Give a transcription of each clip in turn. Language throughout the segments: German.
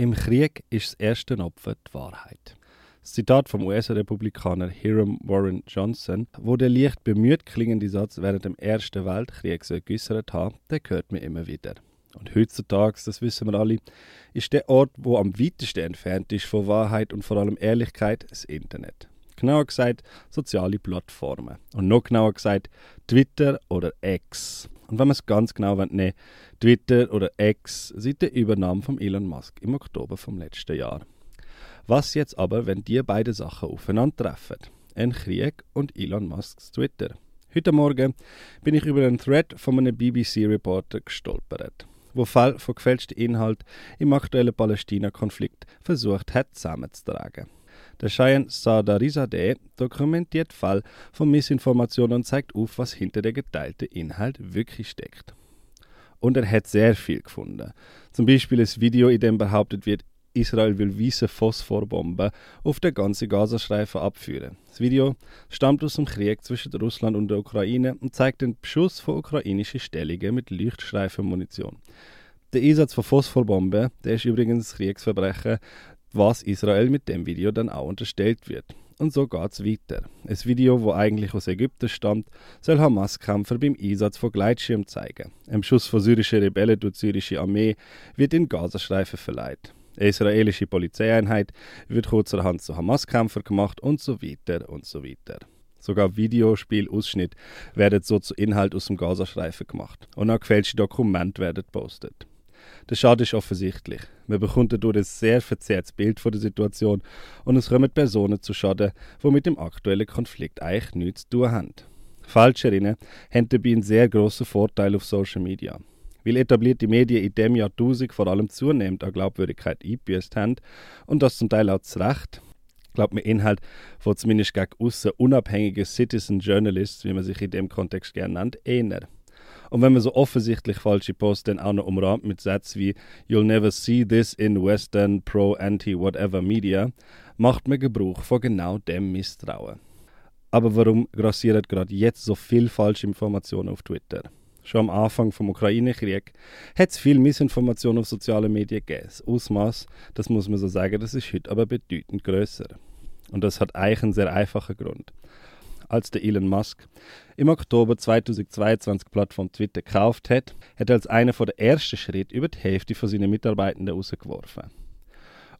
Im Krieg ist das erste Opfer die Wahrheit. Das Zitat vom US-Republikaner Hiram Warren Johnson, wo der leicht bemüht klingende Satz während dem Ersten Weltkrieg so geäußert hat, der hört mir immer wieder. Und heutzutage, das wissen wir alle, ist der Ort, wo am weitesten entfernt ist von Wahrheit und vor allem Ehrlichkeit, das Internet. Genauer gesagt, soziale Plattformen. Und noch genauer gesagt, Twitter oder X. Und wenn man es ganz genau nehmen Twitter oder X seit der Übernahme von Elon Musk im Oktober vom letzten Jahr. Was jetzt aber, wenn die beiden Sachen aufeinandertreffen? Ein Krieg und Elon Musks Twitter. Heute Morgen bin ich über einen Thread von einem BBC-Reporter gestolpert, wo Fall von gefälschten Inhalt im aktuellen Palästina-Konflikt versucht hat zusammenzutragen. Der Cheyenne Sadarizadeh dokumentiert Fall von Missinformationen und zeigt auf, was hinter der geteilten Inhalt wirklich steckt. Und er hat sehr viel gefunden. Zum Beispiel ein Video, in dem behauptet wird, Israel will weiße Phosphorbomben auf den ganzen Gazastreifen abführen. Das Video stammt aus dem Krieg zwischen Russland und der Ukraine und zeigt den Beschuss von ukrainischen Stellungen mit Leuchtstreifenmunition. Der Einsatz von Phosphorbomben, der ist übrigens ein Kriegsverbrechen, was Israel mit dem Video dann auch unterstellt wird. Und so geht's weiter. Ein Video, wo eigentlich aus Ägypten stammt, soll Hamas-Kämpfer beim Einsatz von Gleitschirm zeigen. Ein Schuss von syrischen Rebellen durch die syrische Armee wird in Gazastreifen verleiht. Eine israelische Polizeieinheit wird kurzerhand zu Hamas-Kämpfern gemacht und so weiter und so weiter. Sogar Videospielausschnitte werden so zu Inhalt aus dem Gazastreifen gemacht. Und auch gefälschte Dokumente werden gepostet. Der Schaden ist offensichtlich. Man bekommt dadurch ein sehr verzerrtes Bild von der Situation und es kommen Personen zu Schaden, die mit dem aktuellen Konflikt eigentlich nichts zu tun haben. Falscherinnen haben dabei einen sehr grossen Vorteil auf Social Media. Weil etablierte Medien in dem Jahrtausend vor allem zunehmend an Glaubwürdigkeit eingebüßt haben und das zum Teil auch zu Recht, glaubt mir Inhalt von zumindest gegen aussen unabhängigen Citizen Journalists, wie man sich in dem Kontext gerne nennt, eher. Und wenn man so offensichtlich falsche Posts dann auch noch umrahmt mit Sätzen wie You'll never see this in Western Pro Anti Whatever Media, macht man Gebrauch von genau dem Misstrauen. Aber warum grassieren gerade jetzt so viel falsche Informationen auf Twitter? Schon am Anfang vom Ukraine-Krieg hat es viel Missinformation auf sozialen Medien gegeben. Das Ausmaß, das muss man so sagen, das ist heute aber bedeutend größer. Und das hat eigentlich einen sehr einfachen Grund als der Elon Musk im Oktober 2022 die Plattform Twitter gekauft hat, hat er als einer der ersten Schritte über die Hälfte von seinen Mitarbeitenden rausgeworfen.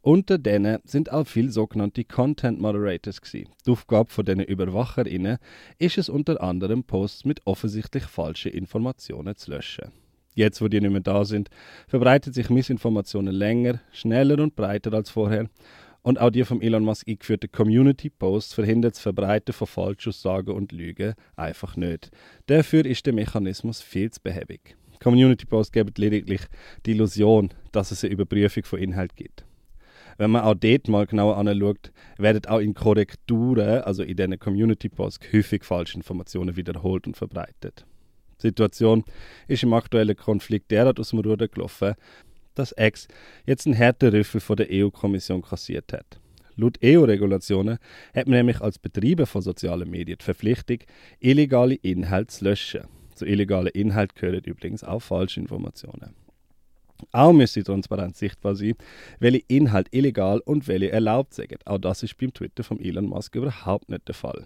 Unter denen sind auch viele sogenannte Content Moderators gewesen. Die Aufgabe von diesen UberwacherInnen ist es unter anderem, Posts mit offensichtlich falschen Informationen zu löschen. Jetzt, wo die nicht mehr da sind, verbreitet sich Missinformationen länger, schneller und breiter als vorher und auch die vom Elon Musk eingeführte Community Post verhindert das Verbreiten von Falschaussagen und Lügen einfach nicht. Dafür ist der Mechanismus viel zu behäbig. Community Posts geben lediglich die Illusion, dass es eine Überprüfung von Inhalt gibt. Wenn man auch dort mal genauer anschaut, werden auch in Korrekturen, also in diesen Community Posts, häufig falsche Informationen wiederholt und verbreitet. Die Situation ist im aktuellen Konflikt derart aus dem Ruder gelaufen, dass X jetzt einen härteren Rüffel von der EU-Kommission kassiert hat. Laut EU-Regulationen hat man nämlich als Betreiber von sozialen Medien die Verpflichtung, illegale Inhalte zu löschen. Zu illegalen Inhalten gehören übrigens auch falsche Informationen. Auch müsste transparent sichtbar sein, welche Inhalte illegal und welche erlaubt sind. Auch das ist beim Twitter von Elon Musk überhaupt nicht der Fall.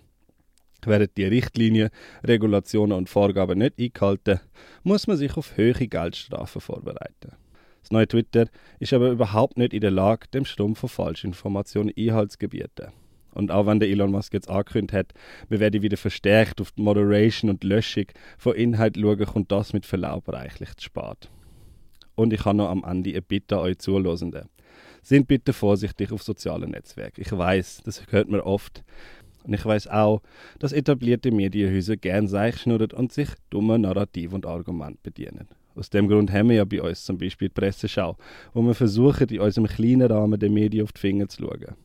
Werden die Richtlinien, Regulationen und Vorgaben nicht eingehalten, muss man sich auf hohe Geldstrafen vorbereiten. Das neue Twitter ist aber überhaupt nicht in der Lage, dem Strom von Falschinformationen Einhalt zu gebieten. Und auch wenn der Elon Musk jetzt angekündigt hat, wir werden wieder verstärkt auf die Moderation und Löschung von Inhalt schauen, kommt das mit Verlaub reichlich zu spät. Und ich habe noch am Ende eine Bitte an euch Zuhörenden. Sind bitte vorsichtig auf sozialen Netzwerken. Ich weiß, das hört man oft. Und ich weiß auch, dass etablierte Medienhäuser gern Seichschnurren und sich dummer Narrativ und Argument bedienen. Aus dem Grund haben wir ja bei uns zum Beispiel die Presseschau, wo wir versuchen, in unserem kleinen Rahmen den Medien auf die Finger zu schauen.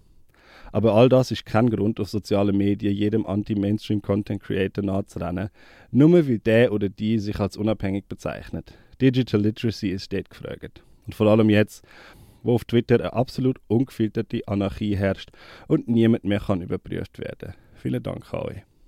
Aber all das ist kein Grund, auf sozialen Medien jedem Anti-Mainstream-Content-Creator nachzurennen, nur weil der oder die sich als unabhängig bezeichnet. Digital Literacy ist dort gefragt. Und vor allem jetzt, wo auf Twitter eine absolut ungefilterte Anarchie herrscht und niemand mehr kann überprüft werden. Vielen Dank an euch.